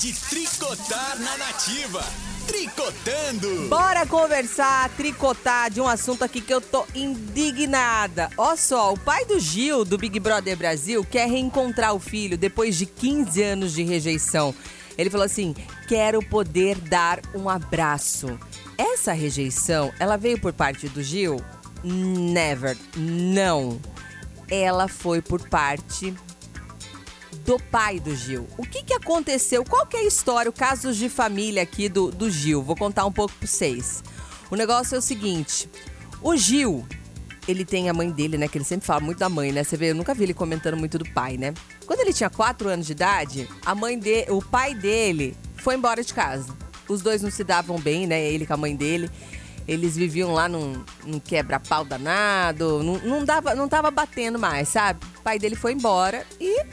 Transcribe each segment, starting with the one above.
de tricotar na nativa. Tricotando! Bora conversar, tricotar de um assunto aqui que eu tô indignada. Ó só, o pai do Gil, do Big Brother Brasil, quer reencontrar o filho depois de 15 anos de rejeição. Ele falou assim: quero poder dar um abraço. Essa rejeição, ela veio por parte do Gil? Never. Não. Ela foi por parte do pai do Gil. O que, que aconteceu? Qual que é a história, o caso de família aqui do, do Gil? Vou contar um pouco para vocês. O negócio é o seguinte: o Gil, ele tem a mãe dele, né? Que ele sempre fala muito da mãe, né? Você vê, eu nunca vi ele comentando muito do pai, né? Quando ele tinha 4 anos de idade, a mãe de, o pai dele foi embora de casa. Os dois não se davam bem, né? Ele com a mãe dele. Eles viviam lá num, num quebra-pau danado, não, não, dava, não tava batendo mais, sabe? O pai dele foi embora e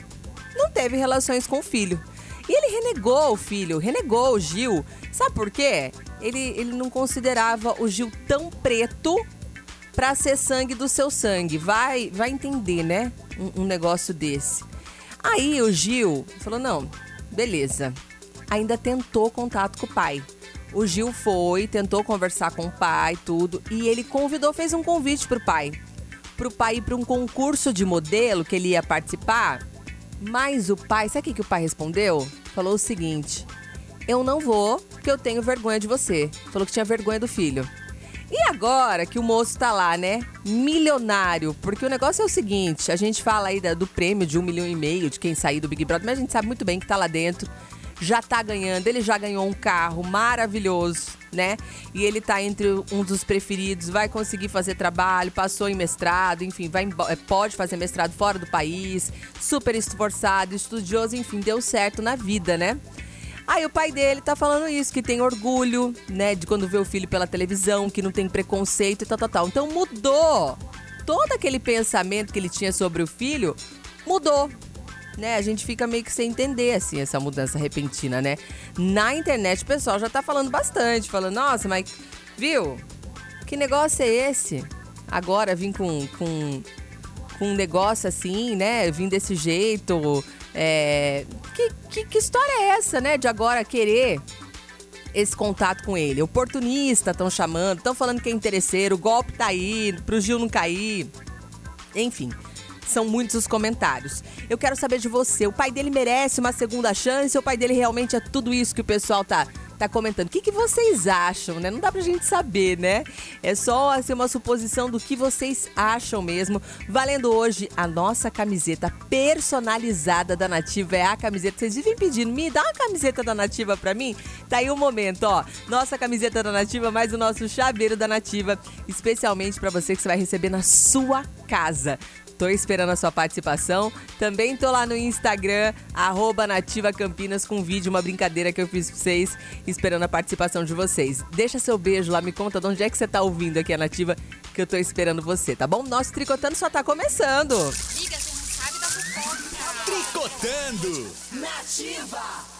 teve relações com o filho. E ele renegou o filho, renegou o Gil. Sabe por quê? Ele, ele não considerava o Gil tão preto para ser sangue do seu sangue. Vai, vai entender, né? Um, um negócio desse. Aí o Gil falou: não, beleza. Ainda tentou contato com o pai. O Gil foi, tentou conversar com o pai, tudo, e ele convidou, fez um convite pro pai. Pro pai ir para um concurso de modelo que ele ia participar mas o pai, sabe o que o pai respondeu? Falou o seguinte: Eu não vou, porque eu tenho vergonha de você. Falou que tinha vergonha do filho. E agora que o moço tá lá, né? Milionário. Porque o negócio é o seguinte: a gente fala aí do prêmio de um milhão e meio de quem sair do Big Brother, mas a gente sabe muito bem que tá lá dentro já tá ganhando. Ele já ganhou um carro maravilhoso, né? E ele tá entre um dos preferidos, vai conseguir fazer trabalho, passou em mestrado, enfim, vai é, pode fazer mestrado fora do país, super esforçado, estudioso, enfim, deu certo na vida, né? Aí o pai dele tá falando isso, que tem orgulho, né, de quando vê o filho pela televisão, que não tem preconceito e tal, tal, tal. Então mudou. Todo aquele pensamento que ele tinha sobre o filho mudou né? A gente fica meio que sem entender, assim, essa mudança repentina, né? Na internet o pessoal já tá falando bastante, falando, nossa, mas viu? Que negócio é esse? Agora vim com, com, com um negócio assim, né? Vim desse jeito. É... Que, que, que história é essa, né? De agora querer esse contato com ele. Oportunista, estão chamando, estão falando que é interesseiro, o golpe tá aí, pro Gil não cair. Enfim. São muitos os comentários. Eu quero saber de você. O pai dele merece uma segunda chance ou o pai dele realmente é tudo isso que o pessoal tá tá comentando. O que, que vocês acham, né? Não dá pra gente saber, né? É só assim, uma suposição do que vocês acham mesmo. Valendo hoje a nossa camiseta personalizada da Nativa. É a camiseta. Vocês vivem pedindo, me dá uma camiseta da Nativa pra mim? Tá aí o um momento, ó. Nossa camiseta da Nativa, mais o nosso chaveiro da Nativa. Especialmente para você que você vai receber na sua casa. Tô esperando a sua participação. Também tô lá no Instagram, arroba Nativa Campinas, com vídeo, uma brincadeira que eu fiz pra vocês, esperando a participação de vocês. Deixa seu beijo lá, me conta de onde é que você tá ouvindo aqui a Nativa, que eu tô esperando você, tá bom? Nosso Tricotando só tá começando. Tricotando! Nativa!